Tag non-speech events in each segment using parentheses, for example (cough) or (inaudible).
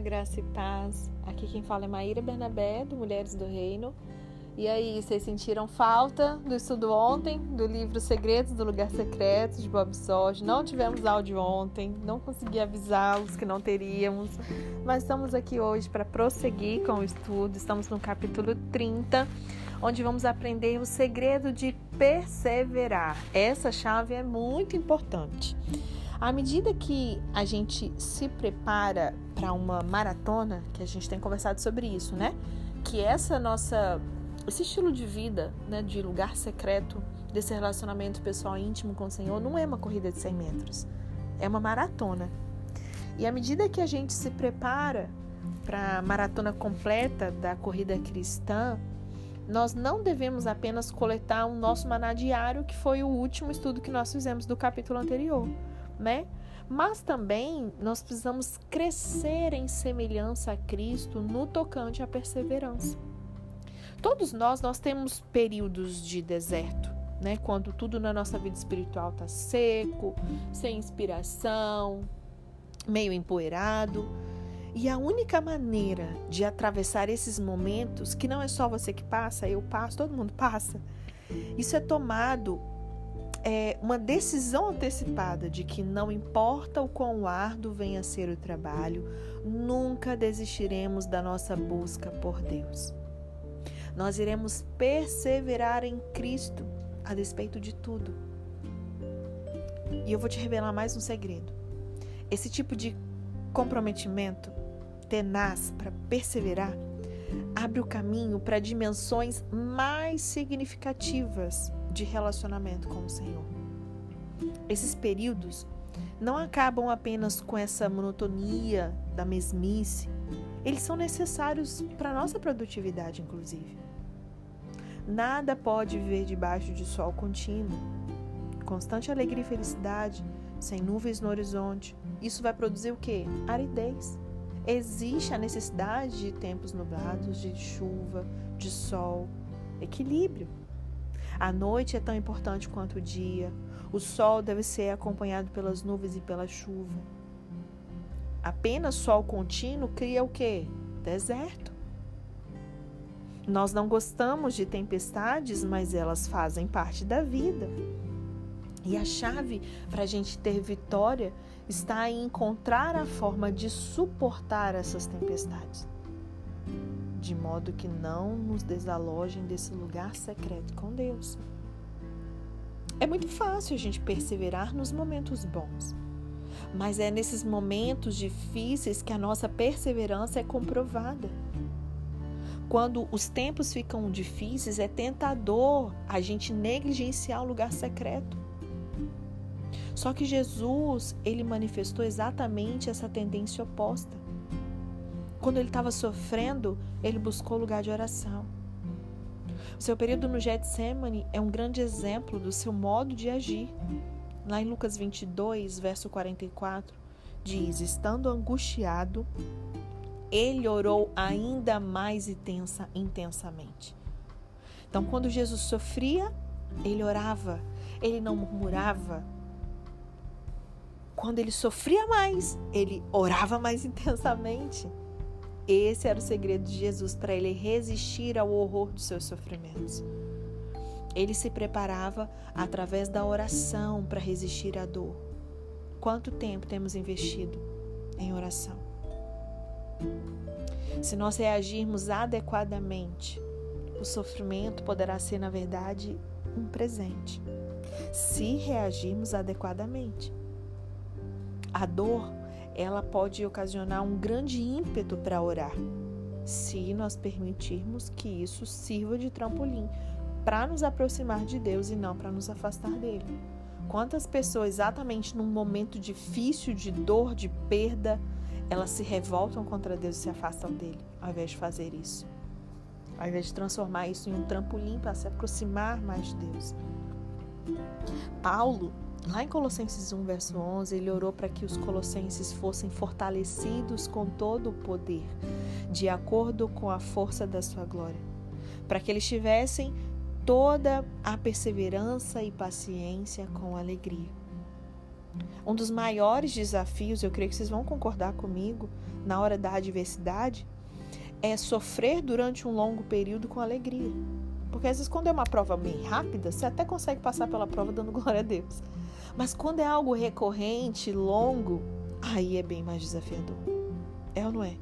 Graça e paz. Aqui quem fala é Maíra Bernabé, do Mulheres do Reino. E aí, vocês sentiram falta do estudo ontem, do livro Segredos do Lugar Secreto, de Bob Sorge? Não tivemos áudio ontem, não consegui avisá-los que não teríamos, mas estamos aqui hoje para prosseguir com o estudo. Estamos no capítulo 30, onde vamos aprender o segredo de perseverar. Essa chave é muito importante. À medida que a gente se prepara para uma maratona, que a gente tem conversado sobre isso, né? Que essa nossa esse estilo de vida, né, de lugar secreto, desse relacionamento pessoal íntimo com o Senhor, não é uma corrida de 100 metros, é uma maratona. E à medida que a gente se prepara para a maratona completa da corrida cristã, nós não devemos apenas coletar o nosso maná diário, que foi o último estudo que nós fizemos do capítulo anterior né? Mas também nós precisamos crescer em semelhança a Cristo no tocante à perseverança. Todos nós nós temos períodos de deserto, né? Quando tudo na nossa vida espiritual está seco, sem inspiração, meio empoeirado. E a única maneira de atravessar esses momentos, que não é só você que passa, eu passo, todo mundo passa, isso é tomado é, uma decisão antecipada de que não importa o quão árduo venha a ser o trabalho, nunca desistiremos da nossa busca por Deus. Nós iremos perseverar em Cristo a despeito de tudo. E eu vou te revelar mais um segredo. Esse tipo de comprometimento tenaz para perseverar abre o caminho para dimensões mais significativas de relacionamento com o Senhor. Esses períodos não acabam apenas com essa monotonia da mesmice, eles são necessários para a nossa produtividade, inclusive. Nada pode viver debaixo de sol contínuo. Constante alegria e felicidade, sem nuvens no horizonte. Isso vai produzir o quê? Aridez. Existe a necessidade de tempos nublados, de chuva, de sol, equilíbrio. A noite é tão importante quanto o dia. O sol deve ser acompanhado pelas nuvens e pela chuva. Apenas sol contínuo cria o quê? Deserto. Nós não gostamos de tempestades, mas elas fazem parte da vida. E a chave para a gente ter vitória está em encontrar a forma de suportar essas tempestades de modo que não nos desalojem desse lugar secreto com Deus. É muito fácil a gente perseverar nos momentos bons, mas é nesses momentos difíceis que a nossa perseverança é comprovada. Quando os tempos ficam difíceis, é tentador a gente negligenciar o lugar secreto. Só que Jesus, ele manifestou exatamente essa tendência oposta. Quando ele estava sofrendo, ele buscou lugar de oração. O seu período no Getsemane é um grande exemplo do seu modo de agir. Lá em Lucas 22, verso 44, diz: Estando angustiado, ele orou ainda mais intensa, intensamente. Então, quando Jesus sofria, ele orava, ele não murmurava. Quando ele sofria mais, ele orava mais (laughs) intensamente. Esse era o segredo de Jesus para ele resistir ao horror dos seus sofrimentos. Ele se preparava através da oração para resistir à dor. Quanto tempo temos investido em oração? Se nós reagirmos adequadamente, o sofrimento poderá ser, na verdade, um presente. Se reagirmos adequadamente, a dor ela pode ocasionar um grande ímpeto para orar, se nós permitirmos que isso sirva de trampolim para nos aproximar de Deus e não para nos afastar dele. Quantas pessoas, exatamente num momento difícil de dor, de perda, elas se revoltam contra Deus e se afastam dele, ao invés de fazer isso. Ao invés de transformar isso em um trampolim para se aproximar mais de Deus. Paulo, Lá em Colossenses 1, verso 11, ele orou para que os colossenses fossem fortalecidos com todo o poder, de acordo com a força da sua glória, para que eles tivessem toda a perseverança e paciência com alegria. Um dos maiores desafios, eu creio que vocês vão concordar comigo, na hora da adversidade, é sofrer durante um longo período com alegria. Porque às vezes, quando é uma prova bem rápida, você até consegue passar pela prova dando glória a Deus. Mas quando é algo recorrente, longo, aí é bem mais desafiador. É ou não é?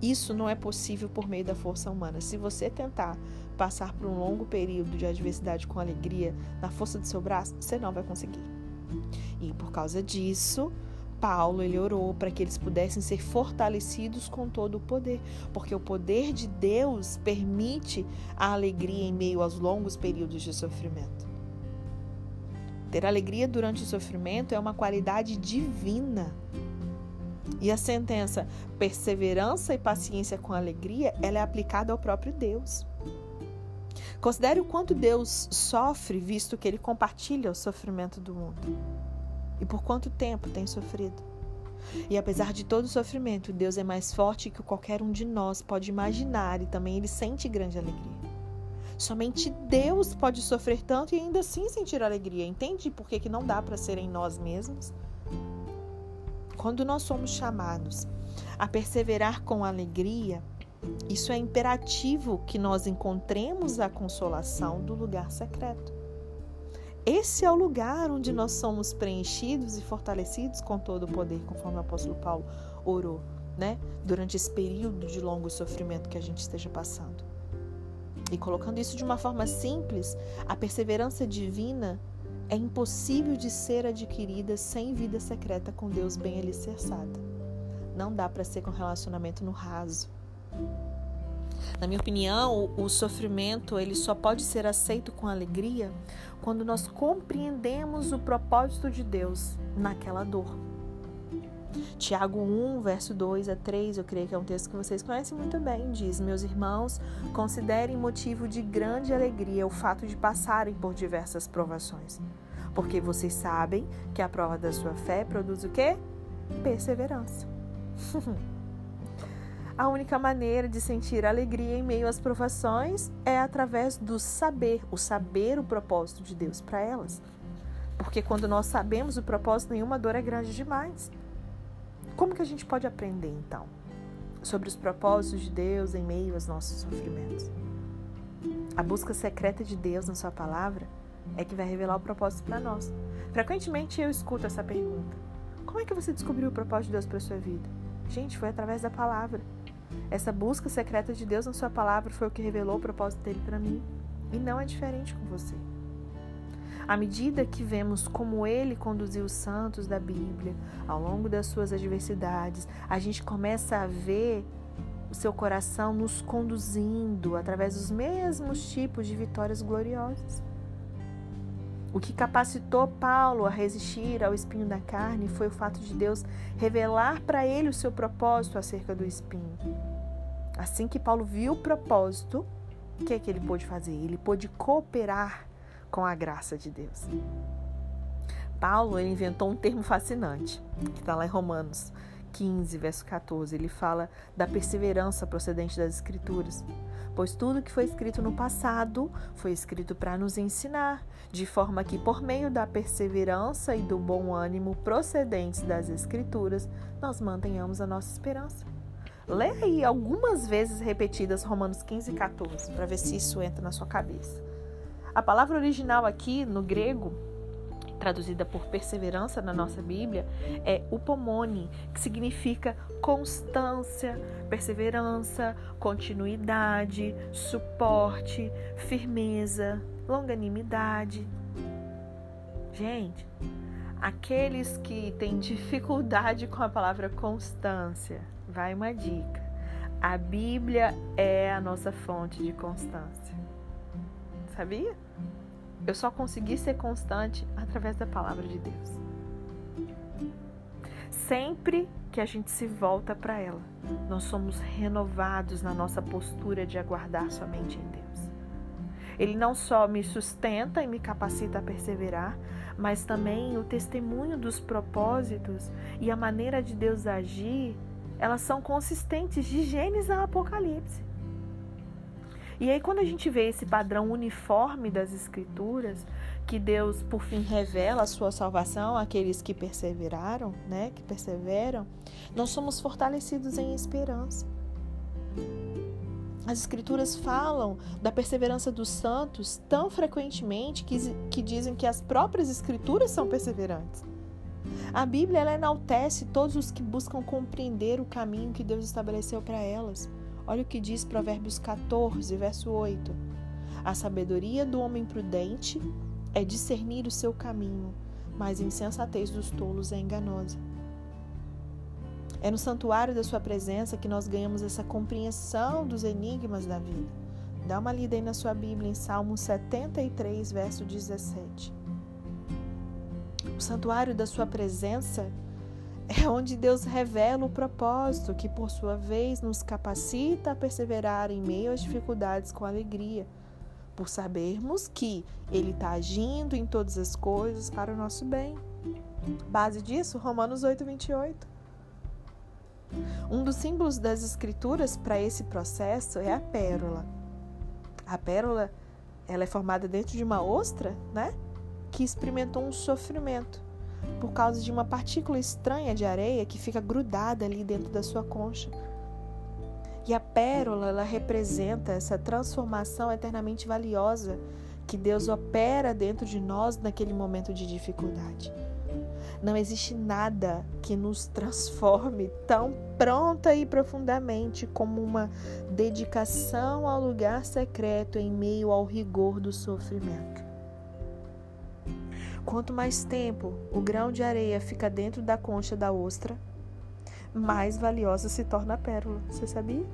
Isso não é possível por meio da força humana. Se você tentar passar por um longo período de adversidade com alegria na força do seu braço, você não vai conseguir. E por causa disso, Paulo ele orou para que eles pudessem ser fortalecidos com todo o poder, porque o poder de Deus permite a alegria em meio aos longos períodos de sofrimento. Ter alegria durante o sofrimento é uma qualidade divina. E a sentença perseverança e paciência com alegria, ela é aplicada ao próprio Deus. Considere o quanto Deus sofre, visto que ele compartilha o sofrimento do mundo. E por quanto tempo tem sofrido. E apesar de todo o sofrimento, Deus é mais forte que qualquer um de nós pode imaginar e também ele sente grande alegria. Somente Deus pode sofrer tanto e ainda assim sentir alegria. Entende por que, que não dá para ser em nós mesmos? Quando nós somos chamados a perseverar com alegria, isso é imperativo que nós encontremos a consolação do lugar secreto. Esse é o lugar onde nós somos preenchidos e fortalecidos com todo o poder, conforme o apóstolo Paulo orou, né? Durante esse período de longo sofrimento que a gente esteja passando. E colocando isso de uma forma simples, a perseverança divina é impossível de ser adquirida sem vida secreta com Deus bem alicerçada. Não dá para ser com relacionamento no raso. Na minha opinião, o sofrimento ele só pode ser aceito com alegria quando nós compreendemos o propósito de Deus naquela dor. Tiago 1, verso 2 a 3, eu creio que é um texto que vocês conhecem muito bem, diz: Meus irmãos, considerem motivo de grande alegria o fato de passarem por diversas provações, porque vocês sabem que a prova da sua fé produz o quê? Perseverança. (laughs) A única maneira de sentir alegria em meio às provações é através do saber, o saber o propósito de Deus para elas. Porque quando nós sabemos o propósito, nenhuma dor é grande demais. Como que a gente pode aprender então sobre os propósitos de Deus em meio aos nossos sofrimentos? A busca secreta de Deus na sua palavra é que vai revelar o propósito para nós. Frequentemente eu escuto essa pergunta: Como é que você descobriu o propósito de Deus para sua vida? Gente, foi através da palavra. Essa busca secreta de Deus na sua palavra foi o que revelou o propósito dele para mim. E não é diferente com você. À medida que vemos como ele conduziu os santos da Bíblia ao longo das suas adversidades, a gente começa a ver o seu coração nos conduzindo através dos mesmos tipos de vitórias gloriosas. O que capacitou Paulo a resistir ao espinho da carne foi o fato de Deus revelar para ele o seu propósito acerca do espinho. Assim que Paulo viu o propósito, o que é que ele pôde fazer? Ele pôde cooperar com a graça de Deus. Paulo ele inventou um termo fascinante, que está lá em Romanos 15, verso 14. Ele fala da perseverança procedente das Escrituras pois tudo que foi escrito no passado foi escrito para nos ensinar, de forma que, por meio da perseverança e do bom ânimo procedentes das Escrituras, nós mantenhamos a nossa esperança. Lê aí algumas vezes repetidas Romanos 15 e 14, para ver se isso entra na sua cabeça. A palavra original aqui no grego traduzida por perseverança na nossa Bíblia, é upomone, que significa constância, perseverança, continuidade, suporte, firmeza, longanimidade. Gente, aqueles que têm dificuldade com a palavra constância, vai uma dica. A Bíblia é a nossa fonte de constância. Sabia? Eu só consegui ser constante através da palavra de Deus. Sempre que a gente se volta para ela, nós somos renovados na nossa postura de aguardar somente em Deus. Ele não só me sustenta e me capacita a perseverar, mas também o testemunho dos propósitos e a maneira de Deus agir, elas são consistentes de Gênesis a Apocalipse. E aí, quando a gente vê esse padrão uniforme das Escrituras, que Deus, por fim, revela a sua salvação àqueles que perseveraram, né? Que perseveram, nós somos fortalecidos em esperança. As Escrituras falam da perseverança dos santos tão frequentemente que, que dizem que as próprias Escrituras são perseverantes. A Bíblia ela enaltece todos os que buscam compreender o caminho que Deus estabeleceu para elas. Olha o que diz Provérbios 14, verso 8. A sabedoria do homem prudente é discernir o seu caminho, mas a insensatez dos tolos é enganosa. É no santuário da Sua presença que nós ganhamos essa compreensão dos enigmas da vida. Dá uma lida aí na sua Bíblia em Salmo 73, verso 17. O santuário da Sua presença é onde Deus revela o propósito, que por sua vez nos capacita a perseverar em meio às dificuldades com alegria, por sabermos que Ele está agindo em todas as coisas para o nosso bem. Base disso, Romanos 8, 28. Um dos símbolos das escrituras para esse processo é a pérola. A pérola ela é formada dentro de uma ostra, né? Que experimentou um sofrimento por causa de uma partícula estranha de areia que fica grudada ali dentro da sua concha. E a pérola, ela representa essa transformação eternamente valiosa que Deus opera dentro de nós naquele momento de dificuldade. Não existe nada que nos transforme tão pronta e profundamente como uma dedicação ao lugar secreto em meio ao rigor do sofrimento. Quanto mais tempo o grão de areia fica dentro da concha da ostra, mais valiosa se torna a pérola. Você sabia?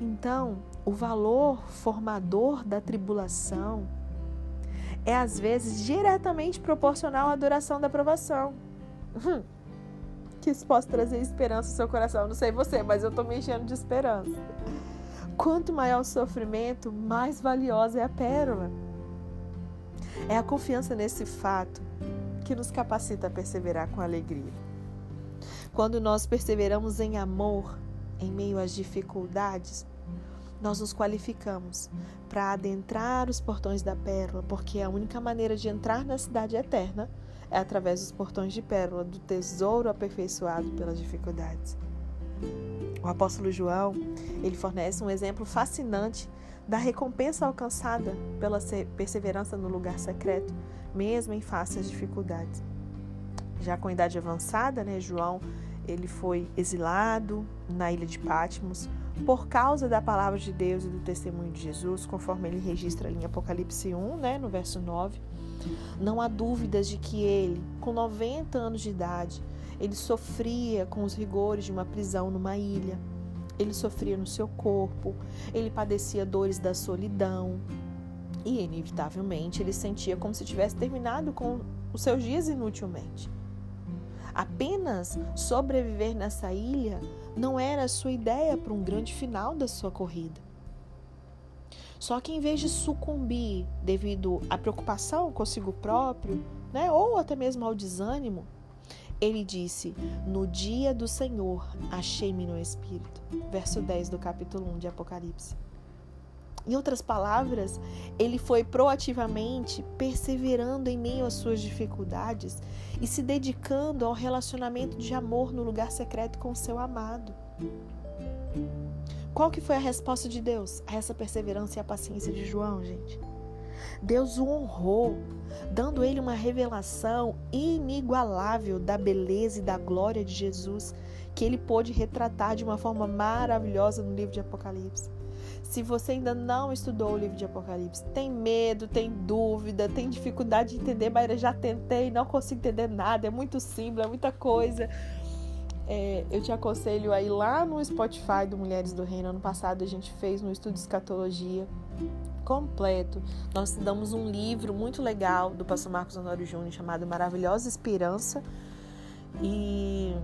Então, o valor formador da tribulação é às vezes diretamente proporcional à duração da provação. Hum, que isso possa trazer esperança ao seu coração. Não sei você, mas eu estou me enchendo de esperança. Quanto maior o sofrimento, mais valiosa é a pérola. É a confiança nesse fato que nos capacita a perseverar com alegria. Quando nós perseveramos em amor em meio às dificuldades, nós nos qualificamos para adentrar os portões da pérola, porque a única maneira de entrar na cidade eterna é através dos portões de pérola, do tesouro aperfeiçoado pelas dificuldades. O apóstolo João, ele fornece um exemplo fascinante da recompensa alcançada pela perseverança no lugar secreto, mesmo em face às dificuldades. Já com idade avançada, né, João, ele foi exilado na ilha de Patmos, por causa da palavra de Deus e do testemunho de Jesus, conforme ele registra em Apocalipse 1, né, no verso 9. Não há dúvidas de que ele, com 90 anos de idade, ele sofria com os rigores de uma prisão numa ilha. Ele sofria no seu corpo, ele padecia dores da solidão e, inevitavelmente, ele sentia como se tivesse terminado com os seus dias inutilmente. Apenas sobreviver nessa ilha não era a sua ideia para um grande final da sua corrida. Só que em vez de sucumbir devido à preocupação consigo próprio, né, ou até mesmo ao desânimo, ele disse: No dia do Senhor achei-me no Espírito. Verso 10 do capítulo 1 de Apocalipse. Em outras palavras, ele foi proativamente perseverando em meio às suas dificuldades e se dedicando ao relacionamento de amor no lugar secreto com seu amado. Qual que foi a resposta de Deus a essa perseverança e a paciência de João, gente? Deus o honrou, dando ele uma revelação inigualável da beleza e da glória de Jesus, que ele pôde retratar de uma forma maravilhosa no livro de Apocalipse. Se você ainda não estudou o livro de Apocalipse, tem medo, tem dúvida, tem dificuldade de entender, mas já tentei, não consigo entender nada, é muito simples, é muita coisa. É, eu te aconselho aí lá no Spotify do Mulheres do Reino. Ano passado a gente fez um estudo de escatologia completo. Nós estudamos um livro muito legal do pastor Marcos Honório Júnior chamado Maravilhosa Esperança. E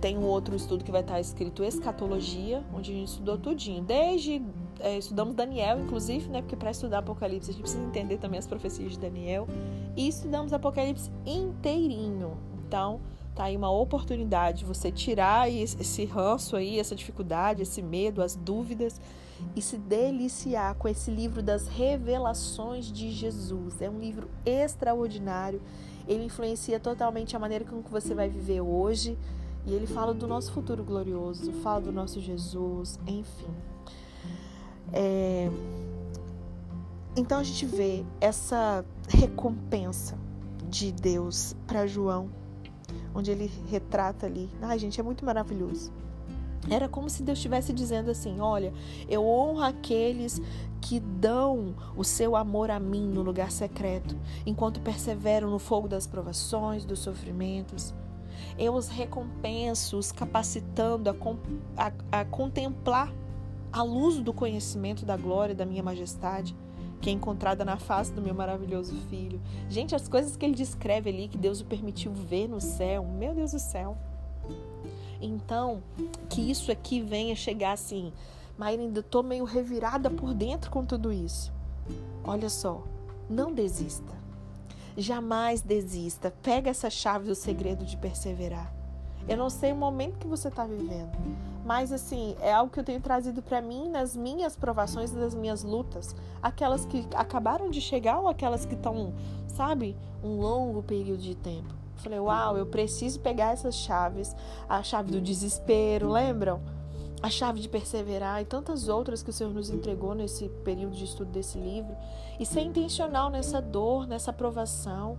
tem um outro estudo que vai estar escrito Escatologia, onde a gente estudou tudinho. Desde é, estudamos Daniel, inclusive, né? Porque para estudar Apocalipse a gente precisa entender também as profecias de Daniel. E estudamos Apocalipse inteirinho. Então, tá aí uma oportunidade de você tirar esse ranço aí, essa dificuldade, esse medo, as dúvidas e se deliciar com esse livro das revelações de Jesus. É um livro extraordinário. Ele influencia totalmente a maneira como você vai viver hoje. E ele fala do nosso futuro glorioso, fala do nosso Jesus, enfim. É... Então a gente vê essa recompensa de Deus para João, onde ele retrata ali. Ai, gente, é muito maravilhoso. Era como se Deus estivesse dizendo assim: Olha, eu honro aqueles que dão o seu amor a mim no lugar secreto, enquanto perseveram no fogo das provações, dos sofrimentos. Eu os recompenso, os capacitando a, a, a contemplar a luz do conhecimento da glória da minha majestade, que é encontrada na face do meu maravilhoso filho. Gente, as coisas que ele descreve ali, que Deus o permitiu ver no céu, meu Deus do céu. Então, que isso aqui venha chegar assim, mas ainda estou meio revirada por dentro com tudo isso. Olha só, não desista. Jamais desista. Pega essa chave do segredo de perseverar. Eu não sei o momento que você está vivendo, mas assim, é algo que eu tenho trazido para mim nas minhas provações, nas minhas lutas. Aquelas que acabaram de chegar ou aquelas que estão, sabe, um longo período de tempo. Falei, uau, eu preciso pegar essas chaves, a chave do desespero, lembram? A chave de perseverar e tantas outras que o Senhor nos entregou nesse período de estudo desse livro. E ser intencional nessa dor, nessa provação.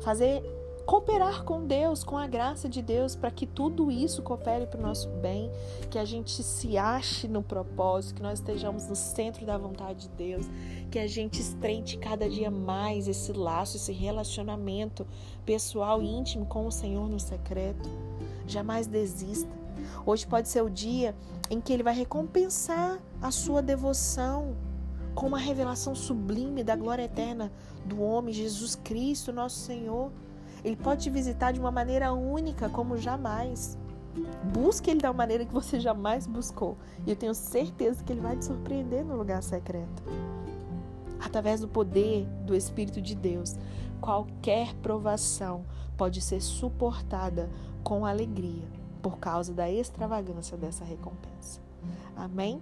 Fazer cooperar com Deus, com a graça de Deus, para que tudo isso coopere para o nosso bem, que a gente se ache no propósito, que nós estejamos no centro da vontade de Deus, que a gente estreite cada dia mais esse laço, esse relacionamento pessoal e íntimo com o Senhor no secreto. Jamais desista. Hoje pode ser o dia em que Ele vai recompensar a sua devoção com uma revelação sublime da glória eterna do homem Jesus Cristo, nosso Senhor. Ele pode te visitar de uma maneira única, como jamais. Busque Ele da maneira que você jamais buscou. E eu tenho certeza que Ele vai te surpreender no lugar secreto. Através do poder do Espírito de Deus, qualquer provação pode ser suportada com alegria por causa da extravagância dessa recompensa. Amém?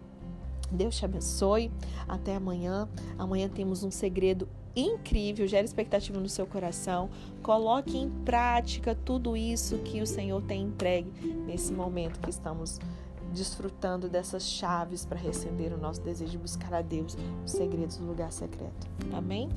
Deus te abençoe. Até amanhã. Amanhã temos um segredo incrível, gera expectativa no seu coração. Coloque em prática tudo isso que o Senhor tem entregue nesse momento que estamos desfrutando dessas chaves para recender o nosso desejo de buscar a Deus, os segredos do lugar secreto. Amém?